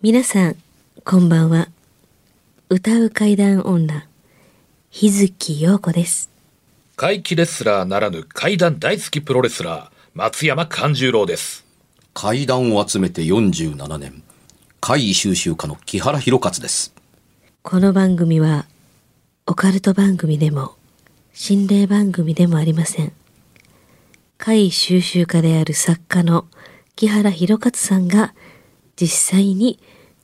皆さん、こんばんは。歌う怪談女、日月陽子です。怪奇レスラーならぬ怪談大好きプロレスラー、松山勘十郎です。怪談を集めて47年怪異収集家の木原博勝ですこの番組は、オカルト番組でも、心霊番組でもありません。怪異収集家である作家の木原博勝さんが、実際に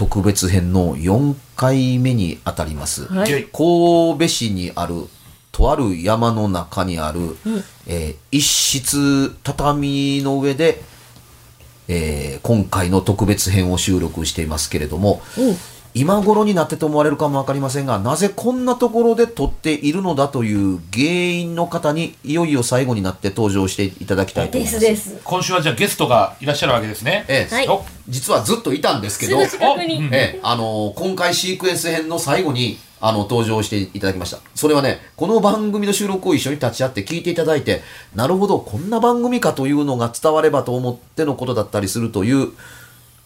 特別編の4回目にあたります、はい。神戸市にあるとある山の中にある、えー一室畳の上で、えー今回の特別編を収録していますけれども、今頃になってと思われるかもわかりませんがなぜこんなところで撮っているのだという原因の方にいよいよ最後になって登場していただきたいと思います。す。今週はじゃあゲストがいらっしゃるわけですね。ええはいお実はずっといたんですけど、すぐ近くにおうんええ、あの今回シークエンス編の最後にあの登場していただきましたそれはねこの番組の収録を一緒に立ち会って聞いていただいてなるほどこんな番組かというのが伝わればと思ってのことだったりするという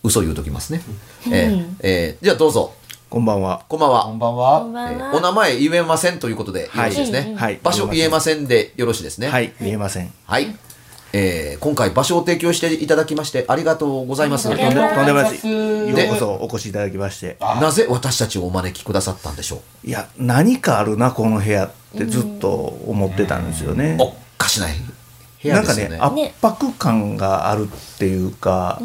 嘘を言うときますね、ええええじゃあどうぞ。こんばんは。こんばんは。こんばんは。ええはお名前言えませんということでよろしいですね、はい。場所言えませんでよろしいですね。はい、見えません。はい。えー今回場所を提供していただきましてありがとうございます。ありがとうございます。とんでもないです。でようこそお越しいただきまして。なぜ私たちをお招きくださったんでしょう？いや、何かあるな、この部屋ってずっと思ってたんですよね。おかしない部屋なんかですよね。ね、圧迫感があるっていうか、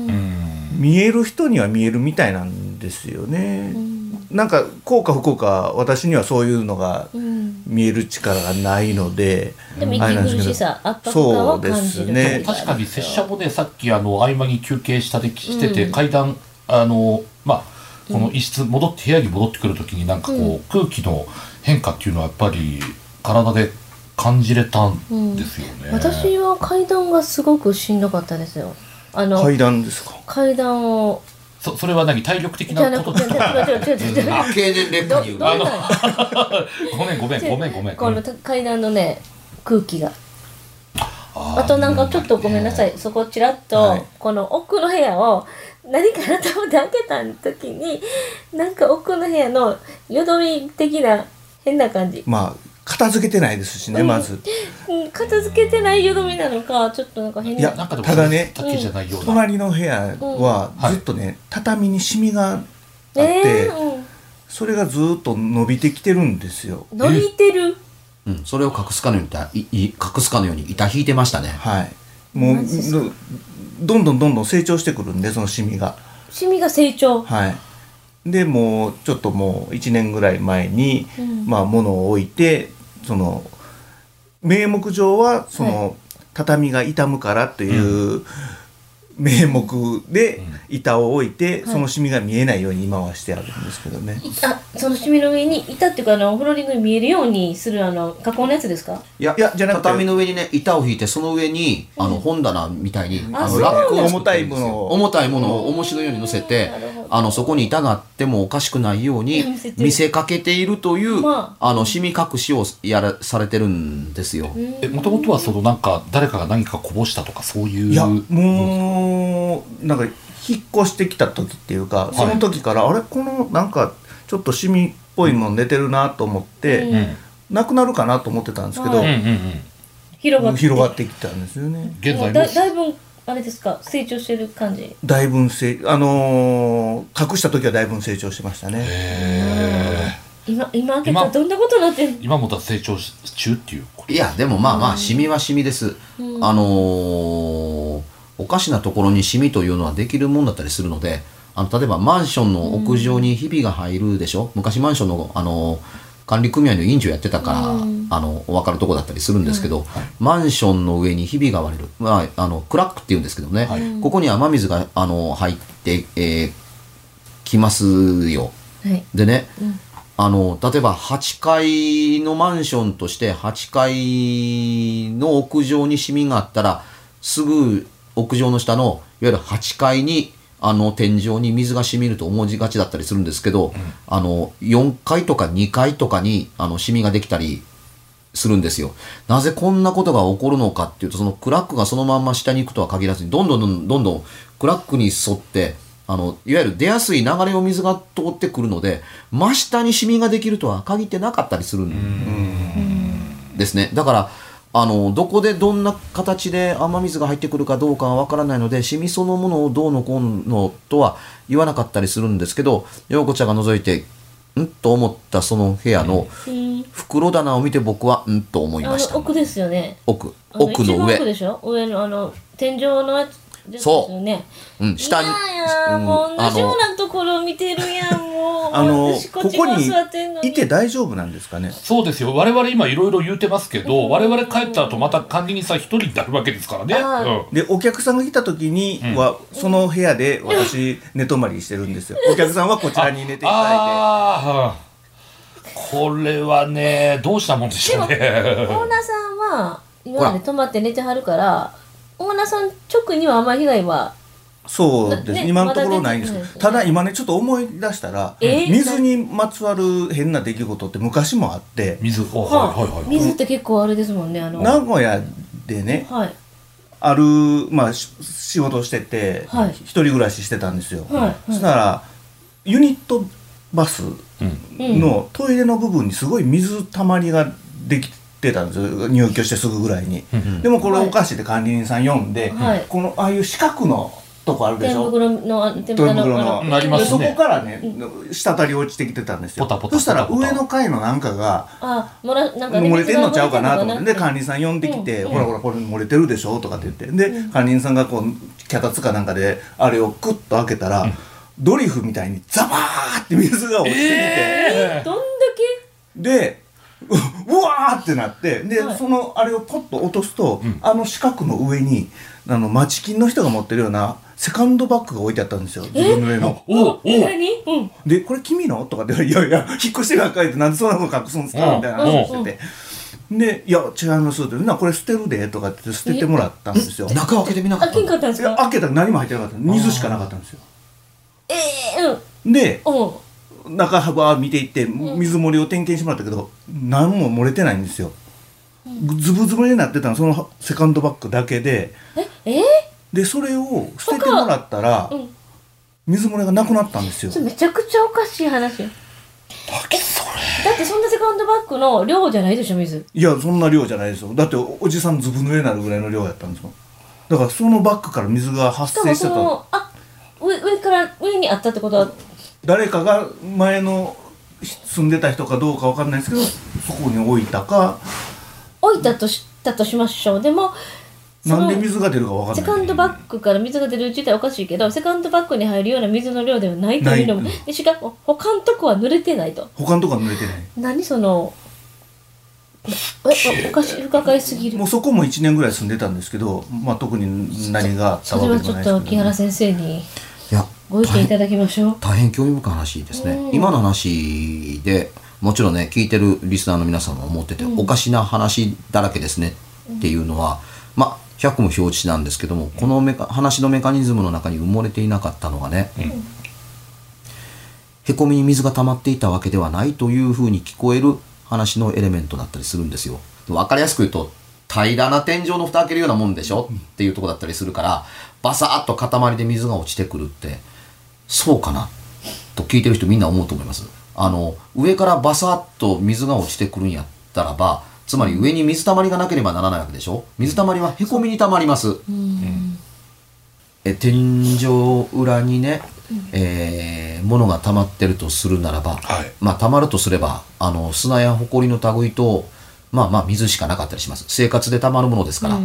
見える人には見えるみたいなんですよね。なんか、こうか不幸か、私にはそういうのが見える力がないので、でもあれなんですけど。息苦しさ圧迫感は感じるそうですね。確かに拙者もねさっきあの合間に休憩したでしてて、階段あのまあこの一室戻って部屋に戻ってくる時になんかこう、空気の変化っていうのはやっぱり体で感じれたんですよね、私は階段がすごくしんどかったですよ。あの階段ですか？階段を。そそれは何？体力的なこと？なくて違う違う違う違う違うあ経年劣化によるどどん？な ごめんごめんごめんごめん。この階段のね空気が。あとなんかちょっとごめんなさい。そこちらっと、はい。この奥の部屋を何かなと思って開けた時になんか奥の部屋のよどみ的な変な感じ、まあ、片付けてないですしね、まず。うん、片付けてないよどみなのかちょっとなんか変な。いやなんかでもただねだけじゃないような、隣の部屋はうん。ずっとね、畳にシミがあって、えーそれがずっと伸びてきてるんですよ。うん、伸びてる？うん、それを隠すかのようにいい隠すかのように板引いてましたね。はい。もうどんどんどんどん成長してくるんでそのシミが。シミが成長？はい。でもうちょっともう1年ぐらい前に、うん。まあ物を置いてその名目上はその、畳が傷むからという、名目で板を置いて、そのシミが見えないように今はしてあるんですけどね。あそのシミの上に板っていうかあのフローリングに見えるようにするあの加工のやつですか？いやいやじゃなくて畳の上にね板を引いてその上に、あの本棚みたいにあのラックを重たいものを。重たいものを重しのように乗せてあのそこに板があってもおかしくないように見せかけているという、まあ。のシミ隠しをやらされてるんですよ。もともとはそのなんか誰かが何かこぼしたとかそういういやもうなんか引っ越してきた時っていうか、その時からあれこのなんかちょっとシミっぽいもん出てるなと思って、うん。うん。なくなるかなと思ってたんですけど、はうんうんうん。広がって広がってきたんですよね。現在も。だだいぶあれですか成長してる感じ？だいぶ成あのー隠した時はだいぶ成長してましたね。今今開けたらどんなことになってんの？今もだ成長し中っていういやでもまあまあシミはシミです、あのーおかしなところにシミというのはできるもんだったりするのであの例えばマンションの屋上にひびが入るでしょ、昔マンションの、あのー管理組合の委員長やってたから、あの分かるとこだったりするんですけど、マンションの上にひびが割れる、まあ、あのクラックっていうんですけどね、ここに雨水があの入って、えーきますよ。はい。でね、あの例えば8階のマンションとして8階の屋上にシミがあったらすぐ屋上の下のいわゆる8階にあの天井に水が染みると思いがちだったりするんですけど、あの4階とか2階とかにあのシミができたりするんですよ。なぜこんなことが起こるのかっていうとそのクラックがそのまんま下に行くとは限らずにどんどんどんどんどんどんクラックに沿ってあのいわゆる出やすい流れを水が通ってくるので真下にシミができるとは限ってなかったりするんですね。だからあのどこでどんな形で雨水が入ってくるかどうかはわからないのでシミそのものをどうのこうのとは言わなかったりするんですけど陽子ちゃんが覗いてんと思ったその部屋のうん袋棚を見て僕はんと思いあました。の奥ですよね。奥。奥の上。でしょ？上のあの天井のそうよね。う。ん下に。いやいやうんもう同じようあなところ見てるやんもう。あの私こここにいて大丈夫なんですかね？そうですよ。我々今いろいろ言うてますけど、我々帰った後また管理人さん一人になるわけですからね、うん。でお客さんが来た時には、その部屋で私寝泊まりしてるんですよ。お客さんはこちらに寝ていただいああこれはねどうしたもんでしょうね。オーナーさんは今まで泊まって寝てはるからオーナーさん直にはあんまり被害はてそうです、ね今のところないんです。まだですね。ただ今ねちょっと思い出したら、えー水にまつわる変な出来事って昔もあって水。おはいはいはい。水って結構あれですもんねあの。名古屋でねはい。ある、まあ、し仕事してて、はい。一人暮らししてたんですよ、はいはい。そしたらユニットバスうん。のトイレの部分にすごい水たまりができてたんですよ。入居してすぐぐらいに、でもこれおかしいって管理人さん呼んで、はい。このああいう四角のとこあるでしょ？天袋のあ天天袋袋ののあうんありますね。でそこからね、滴り落ちてきてたんですよ。ポタポタそしたら上の階のなんかがあ漏らなんかね漏れてんのちゃうかなと思ってで管理人さん呼んできて「うん。ほらほらこれ漏れてるでしょ」とかって言って。で管理人さんがこう脚立かなんかであれをクッと開けたら、ドリフみたいにザバーって水が落ちてきて、えどんだでう うわーってなってで、はい。そのあれをポッと落とすと、あの四角の上にあの町金の人が持ってるようなセカンドバッグが置いてあったんですよ。自分の上の。おおで「これ君の?」とかって「いやいや引っ越してが書いてなんでそんなこと隠すんですか?」うん。みたいな話をしてて。で「いや違います」って「なこれ捨てるで」とかって捨ててもらったんですよ。い中開けてみなかあったけんかったんですやか開けたら何も入ってなかった。水しかなかったんですよ。ええうん。でうん中幅見ていって水漏れを点検してもらったけど何も漏れてないんですよ。ズブズブになってたのそのセカンドバッグだけで。ええ？でそれを捨ててもらったらうん。水漏れがなくなったんですよ。めちゃくちゃおかしい話よ。だってそんなセカンドバッグの量じゃないでしょ水。いやそんな量じゃないですよ。だっておじさんずぶ濡れになるぐらいの量やったんですよだからそのバッグから水が発しかもそ生してたのあ上上から上にあったってことは誰かが前の住んでた人かどうかわかんないですけどそこに置いたか。置いたとしたとしましょう。でもそなんので水が出るかわかんない。セカンドバッグから水が出る自体おかしいけどセカンドバッグに入るような水の量ではないというのもでしかも他のとこは濡れてないと。他のとこは濡れてない。何そのえおおかしい不可解すぎる。もうそこも1年ぐらい住んでたんですけど、まあ、特に何があったそれはわけでもないですけどちょっと木原先生に。いやご意見いただきましょう。大変興味深い話ですね、今の話でもちろんね聞いてるリスナーの皆さんも思ってて、おかしな話だらけですねっていうのは、まあ100も承知なんですけどもこのメカ話のメカニズムの中に埋もれていなかったのがね、へこみに水が溜まっていたわけではないというふうに聞こえる話のエレメントだったりするんですよ。わかりやすく言うと平らな天井の蓋開けるようなもんでしょっていうとこだったりするからバサッと塊で水が落ちてくるってそうかな？と聞いてる人みんな思うと思います。あの上からバサッと水が落ちてくるんやったらばつまり上に水たまりがなければならないわけでしょ？水たまりはへこみにたまります。え天井裏にねえーものが溜まってるとするならば、はい。まあ溜まるとすればあの砂や埃の類とまあまあ水しかなかったりします。生活で溜まるものですから、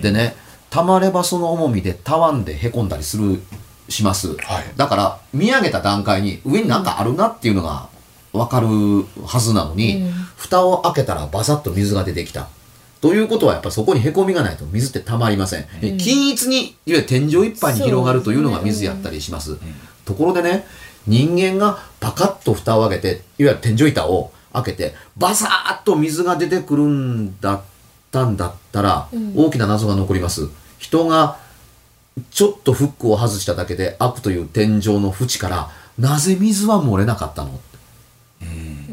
でね溜まればその重みでたわんでへこんだりするします、はい。だから見上げた段階に上になんかあるなっていうのが分かるはずなのに、蓋を開けたらバサッと水が出てきた。ということはやっぱそこにへこみがないと均一に溜まりません、え均一にいわゆる天井いっぱいに広がるというのが水やったりします、ところでね人間がパカッと蓋を開けていわゆる天井板を開けてバサーッと水が出てくるんだったんだったら、大きな謎が残ります。人がちょっとフックを外しただけで開くという天井の縁からなぜ水は漏れなかったの？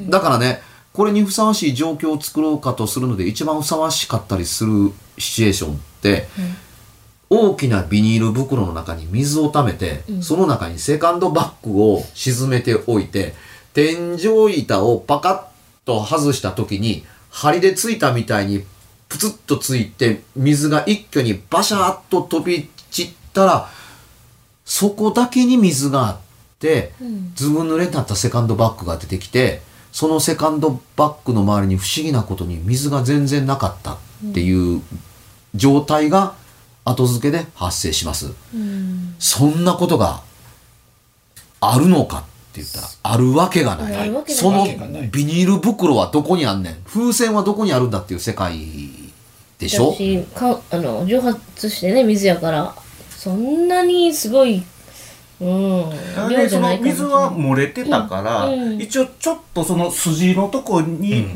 だからねこれにふさわしい状況を作ろうかとするので一番ふさわしかったりするシチュエーションって、大きなビニール袋の中に水を溜めて、その中にセカンドバッグを沈めておいて天井板をパカッと外した時に針でついたみたいにプツッとついて水が一挙にバシャーッと飛び散ったらそこだけに水があって、ずぶ濡れになったセカンドバッグが出てきてそのセカンドバッグの周りに不思議なことに水が全然なかったっていう状態が後付けで発生します。そんなことがあるのかって言ったらあるわけがない。そのビニール袋はどこにあんねん。風船はどこにあるんだっていう世界でしょ？私かあの蒸発してね水やからそんなにすごいうん量でそのじゃないかもし水は漏れてたから、うんうん。一応ちょっとその筋のとこに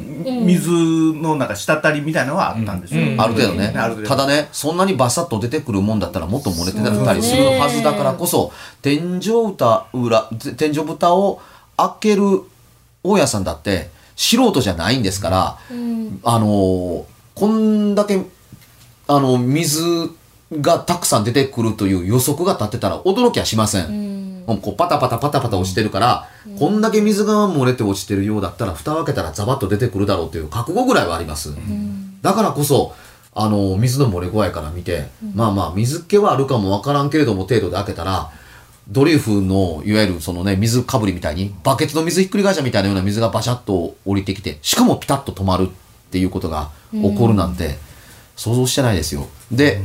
水のなんか滴りみたいなのはあったんですよ、うん。ある程度ね。ただねそんなにバサッと出てくるもんだったらもっと漏れてたりするはずだからこそ天井蓋裏天井蓋を開ける大家さんだって素人じゃないんですから、あのーこんだけあの水がたくさん出てくるという予測が立ってたら驚きはしません。もうこうパタパタパタパタ落ちてるから、こんだけ水が漏れて落ちてるようだったら蓋を開けたらザバッと出てくるだろうという覚悟ぐらいはあります。だからこそあの水の漏れ具合から見て、まあまあ水気はあるかもわからんけれども程度で開けたらドリフのいわゆるそのね水かぶりみたいにバケツの水ひっくり返したみたいなような水がバシャッと降りてきてしかもピタッと止まるっていうことが起こるなんて想像してないですよ。で、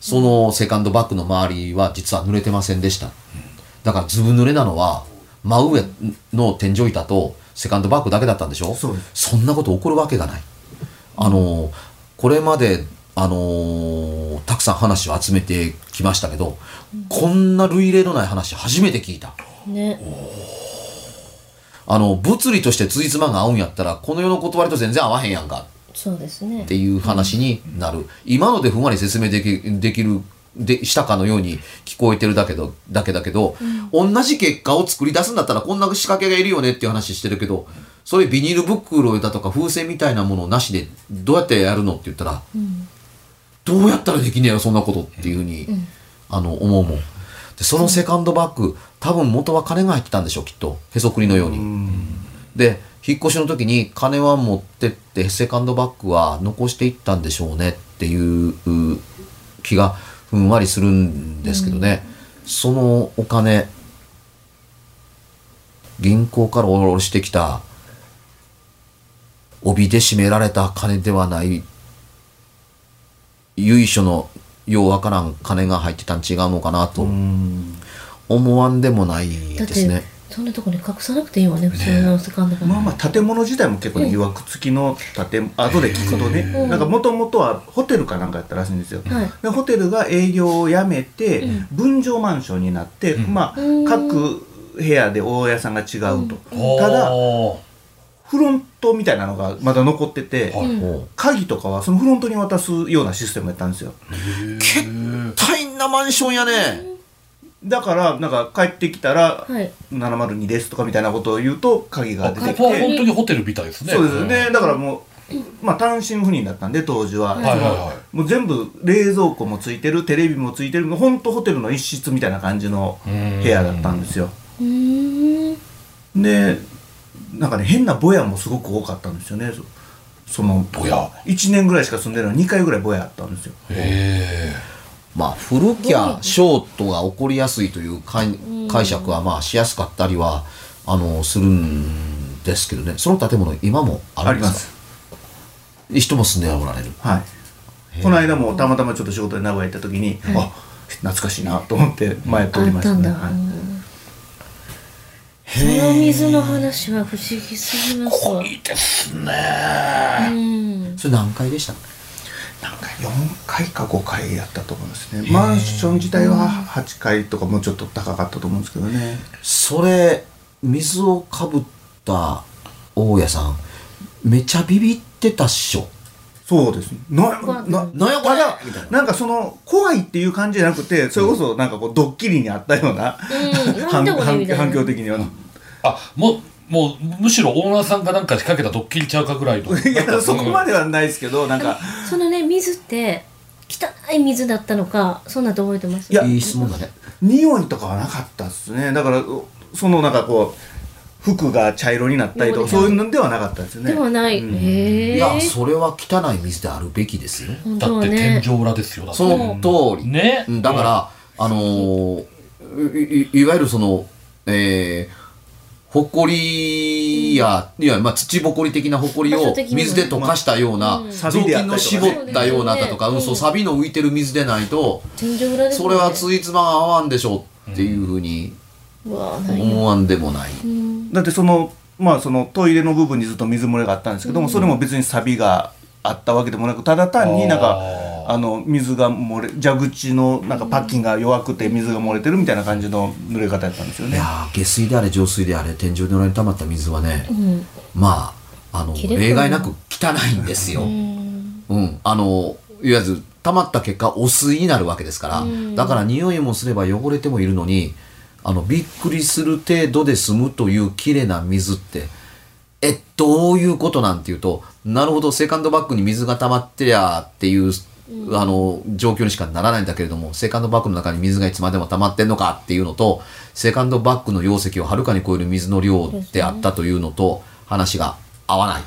そのセカンドバッグの周りは実は濡れてませんでした。だからずぶ濡れなのは真上の天井板とセカンドバッグだけだったんでしょ？そうでそんなこと起こるわけがない。あのこれまであのたくさん話を集めてきましたけど、こんな類例のない話初めて聞いた。ねあの物理として辻褄が合うんやったらこの世の断りと全然合わへんやんかそうですね。っていう話になる、今のでふんわり説明できできるでしたかのように聞こえてるだけどだけだけど、同じ結果を作り出すんだったらこんな仕掛けがいるよねっていう話してるけどそれビニール袋だとか風船みたいなものなしでどうやってやるのって言ったら、どうやったらできんねやろそんなことっていうふうに、あの思うもん。でそのセカンドバッグ多分元は金が入ってたんでしょうきっと。へそくりのように。で引っ越しの時に金は持ってってセカンドバッグは残していったんでしょうねっていうう気がふんわりするんですけどね、そのお金銀行から下ろしてきた帯で締められた金ではない由緒のようわからん金が入ってたん違うのかなと。思わんでもないですね。そんなとこに隠さなくていいわね普通のセカンドまあまあ建物自体も結構ね、曰く付きの建後で聞くとね、なんかもともとはホテルかなんかやったらしいんですよ。はい。でホテルが営業をやめて、分譲マンションになって、まあ各部屋で大家さんが違うと、ただフロントみたいなのがまだ残ってて、おう鍵とかはそのフロントに渡すようなシステムやったんですよ。大変なマンションやね。だからなんか帰ってきたらはい。702ですとかみたいなことを言うと鍵が出てきここはて本当にホテルみたいですね。そうですね。だからもうまあ単身赴任だったんで当時は、はいはいはもう全部冷蔵庫もついてるテレビもついてる本当ホテルの一室みたいな感じの部屋だったんですよ。うーん。でなんかね変なぼやもすごく多かったんですよね。そそのぼや。1年ぐらいしか住んでるのに2回ぐらいぼやあったんですよ。へえまあ古きゃショートが起こりやすいという解解釈はまあしやすかったりはあのするんですけどね。その建物今もあるんですか？人も住んでおられる。はい。この間もたまたまちょっと仕事で名古屋行った時に、あ懐かしいなと思って前通りましたね。あったんだはい。その水の話は不思議すぎますわ。いいですね。うん。それ何階でしたなんか4階か5階やったと思うんですね。マンション自体は8階とかもうちょっと高かったと思うんですけどね。それ水をかぶった大家さんめちゃビビってたっしょ？そうです。な怖い？ななんやこれ？な。なんかその怖いっていう感じじゃなくてそれこそなんかこうドッキリにあったような、うん。反響的には、あもうもうむしろオーナーさんがなんか仕掛けたドッキリちゃうかぐらいの。いやそこまではないですけどなんか。そのね水って汚い水だったのかそんなと覚えてます？いやいい質問だね。匂いとかはなかったですね。だからそのなんかこう服が茶色になったりとかそういうのではなかったですよね。ではない。うん。へえ。いやそれは汚い水であるべきですよ。本だって。天井裏ですよだって。その通り、ね。うん。だから、あのーいいいわゆるその、えー、ほこりや、いや、まあ、土ぼこり的なほこりを水で溶かしたような、うん。雑巾の絞ったようなだとか、うんうんそう、サビの浮いてる水でないと、天井裏ですそれはついつまが合わんでしょうっていうふうに。思わんでもない。うん。だってそのまあそのトイレの部分にずっと水漏れがあったんですけども、それも別にサビがあったわけでもなくただ単になんかああの水が漏れ蛇口のなんかパッキンが弱くて水が漏れてるみたいな感じの濡れ方やったんですよね。いやー下水であれ浄水であれ天井の裏に溜まった水はね、うん。まああの例外なく汚いんですよ。うん。うん、あのいわゆる溜まった結果汚水になるわけですから、だから匂いもすれば汚れてもいるのにあのびっくりする程度で済むという綺麗な水ってえどういうことなんていうとなるほどセカンドバッグに水が溜まってりゃっていう、あの状況にしかならないんだけれどもセカンドバッグの中に水がいつまでも溜まってんのかっていうのとセカンドバッグの容積をはるかに超える水の量であったというのと話が合わない。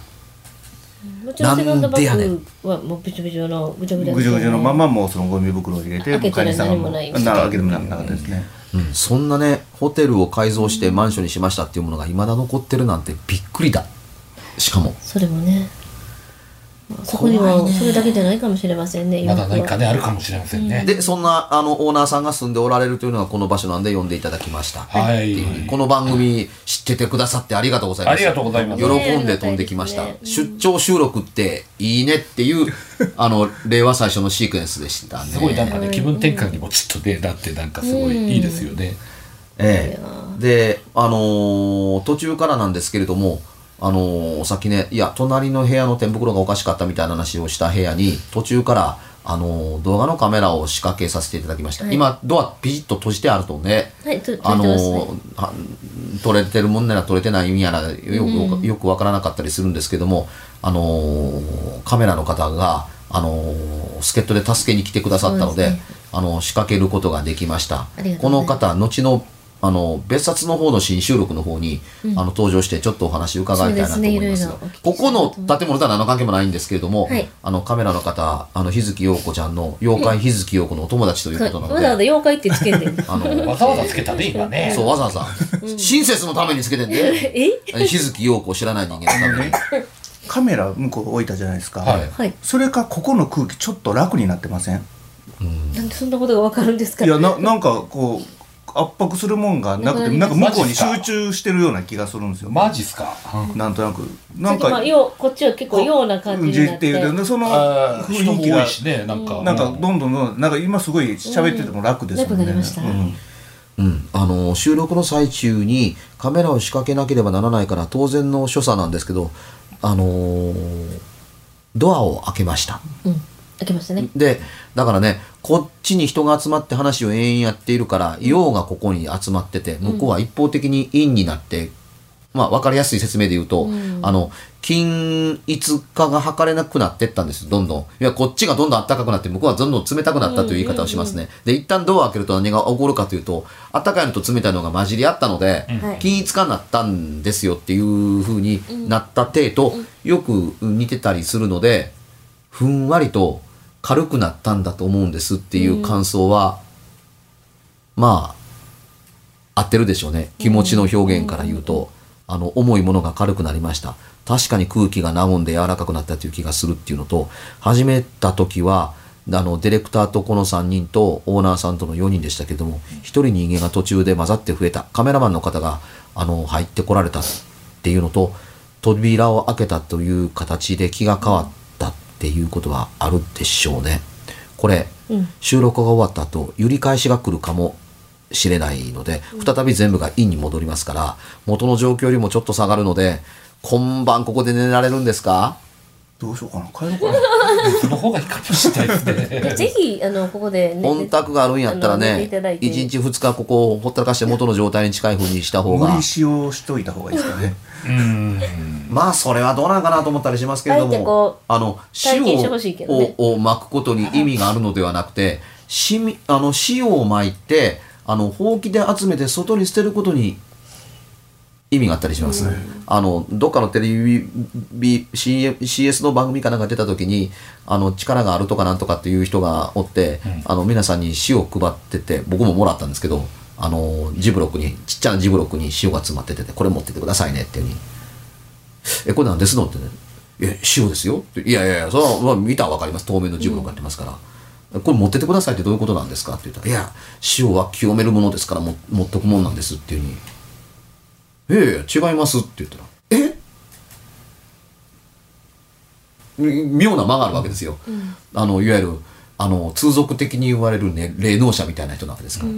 もちろんセカンドバなんでやねッグはもうびちょびちょのぐちゃぐちゃぐじゅぐじゅのままもうそのゴミ袋を入れて開け何もないな開けてもなかったですね。うん、そんなねホテルを改造してマンションにしましたっていうものが未だ残ってるなんてびっくりだ。しかも。それもね。そこにはそれだけじゃないかもしれませんね。まだ何かね。ねあるかもしれませんね、でそんなあのオーナーさんが住んでおられるというのがこの場所なんで呼んでいただきました、はい。この番組知っててくださってありがとうございます。ありがとうございます。喜んで飛んできました、ね出張収録っていいねっていう あの令和最初のシークエンスでしたね。すごいなんかね気分転換にもちょっとねなってなんかすごいいいですよね、ええ、で、あのー途中からなんですけれども、あのーさっきね、いや、隣の部屋の天袋がおかしかったみたいな話をした部屋に、途中から、あのー動画のカメラを仕掛けさせていただきました。はい。今、ドアピシッと閉じてあるとね、はい、と、あのーは撮れてるもんなら撮れてないんやらよく,、よくわからなかったりするんですけども、あのーカメラの方が、あのー助っ人で助けに来てくださったのでですね。あの仕掛けることができました。この方後のあの別冊の方の新収録の方に、あの登場してちょっとお話伺いたいなと思いますそうですねいろいろお聞きしたいここの建物とは何の関係もないんですけれども、はい。あのカメラの方あの日月陽子ちゃんの妖怪日月陽子のお友達ということなので、わざわざ妖怪ってつけんでんあのわざわざつけたね今ね。そうわざわざ。親切のためにつけてんで。え？日月陽子を知らない人間のためにカメラ向こう置いたじゃないですか、はい。はい。それかここの空気ちょっと楽になってません。なんでそんなことがわかるんですか？いやななんかこう圧迫するもんがなくてなんか向こうに集中してるような気がするんですよ。マジっすか、なん。となくななんんか、まかあ、ようこっちは結構ような感じになって。いうでその雰囲気が。多いしねなんか、なんかどんどんどんどんなんか今すごい喋ってても楽ですもんね、うん楽になりました。うん。うん、あの収録の最中にカメラを仕掛けなければならないから当然の所作なんですけど、あのードアを開けました。うん。開けましたね。でだからねこっちに人が集まって話を延々やっているから陽がここに集まってて向こうは一方的に陰になって、まあ分かりやすい説明で言うと、あの均一化が図れなくなってったんですどんどん。いやこっちがどんどん暖かくなって向こうはどんどん冷たくなったという言い方をしますね、で一旦ドアを開けると何が起こるかというと暖かいのと冷たいのが混じり合ったので、はい。均一化になったんですよっていう風になった体とよく似てたりするのでふんわりと軽くなったんだと思うんですっていう感想は、まあ合ってるでしょうね。気持ちの表現から言うと、あの重いものが軽くなりました。確かに空気が和んで柔らかくなったという気がするっていうのと始めた時はあのディレクターとこの3人とオーナーさんとの4人でしたけども1人人間が途中で混ざって増えた。カメラマンの方があの入ってこられたっていうのと扉を開けたという形で気が変わったっていうことはあるでしょうね。これ、うん。収録が終わった後揺り返しが来るかもしれないので再び全部が陰に戻りますから元の状況よりもちょっと下がるので今晩ここで寝られるんですか？どうしようかな帰ろうかな。その方がいいかもしれないですね。ぜひあのここで、ね、本宅があるんやったらねいただいて。1日2日ここをほったらかして元の状態に近い風にした方が。無理使用しといた方がいいですかね。うん。まあそれはどうなんかなと思ったりしますけれどもこあの塩体験してほしいけどね。をを巻くことに意味があるのではなくてしみあの塩を巻いてあのほうきで集めて外に捨てることに意味があったりします、あのどっかのテレビ CM CS の番組かなんか出た時にあの力があるとかなんとかっていう人がおって、あの皆さんに塩を配ってて僕ももらったんですけどあのジブロックにちっちゃなジブロックに塩が詰まっててこれ持ってってくださいねっていうふうに「えこれなんですの?」ってね「え塩ですよ」って「いやいやいやそれは、まあ、見たら分かります。透明のジブロックやってますから、これ持ってってくださいってどういうことなんですか?」って言ったら「いや塩は清めるものですからも持っとくもんなんです」っていうふうに「ええ違います」って言ったら「え？み妙な間があるわけですよ、あのいわゆるあの通俗的に言われる、ね、霊能者みたいな人なわけですから、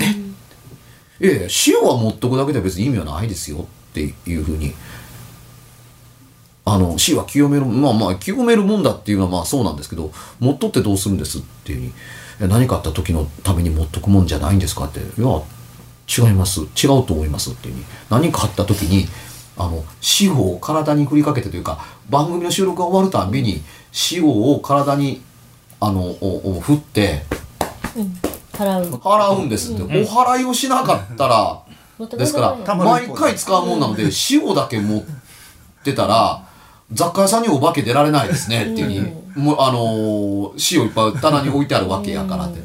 え？いやいや塩は持っとくだけでは別に意味はないですよっていうふうに。あの死は清めるまあまあ清めるもんだっていうのはまあそうなんですけど持っとってどうするんですっていうふうに。え何かあった時のために持っとくもんじゃないんですかって。いや違います違うと思いますっていうに何かあった時にあの塩を体に振りかけてというか番組の収録が終わるたんびに塩を体にあのおお振って払う。払うんですって、お払いをしなかったら持ってですから毎回使うもんなので塩だけ持ってたら雑貨屋さんにお化け出られないですねっていうに、もうあのー塩いっぱい棚に置いてあるわけやからって、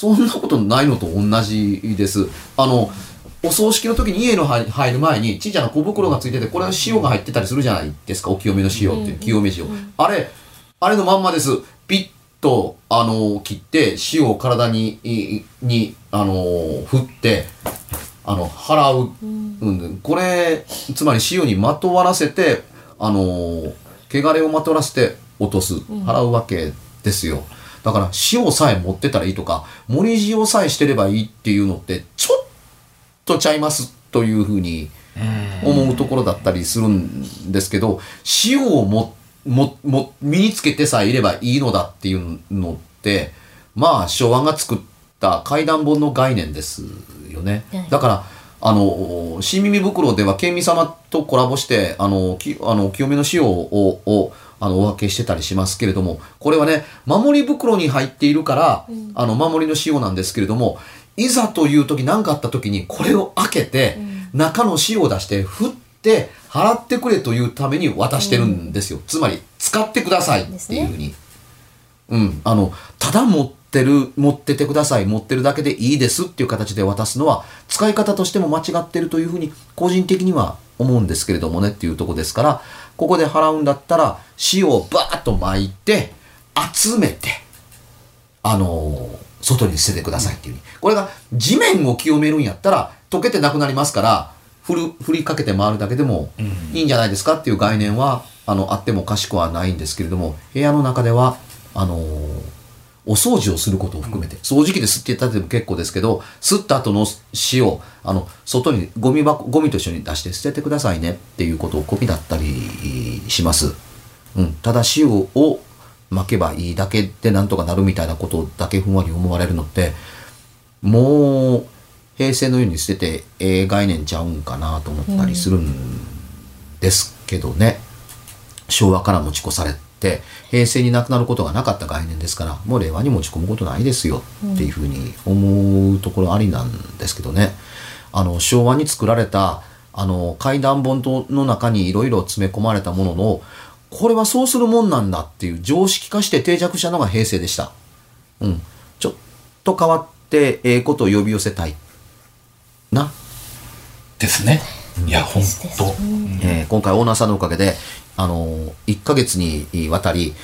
そんなことないのと同じです。あのお葬式の時に家の入入る前にちっちゃな小袋がついててこれは塩が入ってたりするじゃないですか？お清めの塩っていう清め塩、あれあれのまんまです。ピッとあの切って塩を体にいにあの振ってあの払う、うん、これつまり塩にまとわらせてあの汚れをまとわらせて落とす。払うわけですよだから塩さえ持ってたらいいとか盛り塩さえしてればいいっていうのってちょっとちゃいますというふうに思うところだったりするんですけど塩をももも身につけてさえいればいいのだっていうのってまあ昭和が作った怪談本の概念ですよね。はいだからあの新耳袋では県民様とコラボしてあのきあの清めの塩ををあのお分けしてたりしますけれどもこれはね守り袋に入っているから、あの守りの塩なんですけれどもいざという時何かあった時にこれを開けて、中の塩を出して振って払ってくれというために渡してるんですよ、つまり使ってくださいっていうふうに、うん、あのただ持ってる持っててください持ってるだけでいいですっていう形で渡すのは使い方としても間違ってるというふうに個人的には思うんですけれどもねっていうとこですからここで払うんだったら塩をバーッと巻いて集めてあのー外に捨ててくださいっていう。これが地面を清めるんやったら溶けてなくなりますから振る振りかけて回るだけでもいいんじゃないですか？っていう概念はあのあってもおかしくはないんですけれども部屋の中ではあのーお掃除をすることを含めて。掃除機で吸っていただいても結構ですけど吸った後の塩をあの外にゴミ箱ゴミと一緒に出して捨ててくださいねっていうことをコピだったりします。うん、ただ塩を巻けばいいだけでなんとかなるみたいなことだけふんわり思われるのってもう平成のように捨ててええ概念ちゃうんかなと思ったりするんですけどね、昭和から持ち越されて。平成になくなることがなかった概念ですからもう令和に持ち込むことないですよっていうふうに思うところありなんですけどねあの昭和に作られたあの怪談本の中にいろいろ詰め込まれたもののこれはそうするもんなんだっていう常識化して定着したのが平成でした。うん、ちょっと変わってええことを呼び寄せたいな、ですね。いや、本当。えー今回オーナーさんのおかげであの1ヶ月にわたり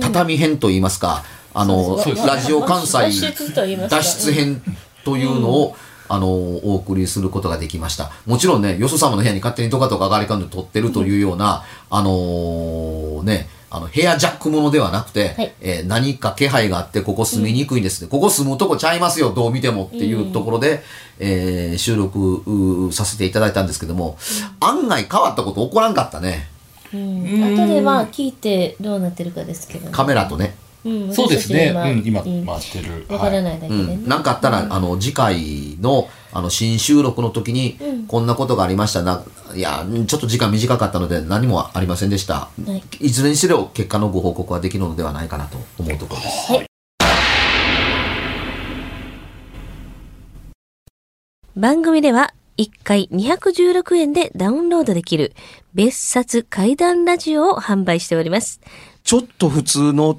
畳編といいますか、あのラジオ関西脱出編というのを、あのお送りすることができました。もちろんねよそ様の部屋に勝手にトカとかガリカンで撮ってるというような、あのーねあの部屋ジャックものではなくて、はい。えー何か気配があってここ住みにくいんですね、ここ住むとこちゃいますよどう見てもっていうところで、えー収録させていただいたんですけども、案外変わったこと起こらんかったね。うん、後では聞いてどうなってるかですけど、ね、カメラとね。うん、そうですね。うん、今うん回ってる。わからい。ないだけでね、うん、なんかあったら、あの次回のあの新収録の時に、こんなことがありましたな。いやうんちょっと時間短かったので何もありませんでした、はい。い、ずれにせよ結果のご報告はできるのではないかなと思うところです。番組では1回216円でダウンロードできる別冊怪談ラジオを販売しております。ちょっと普通の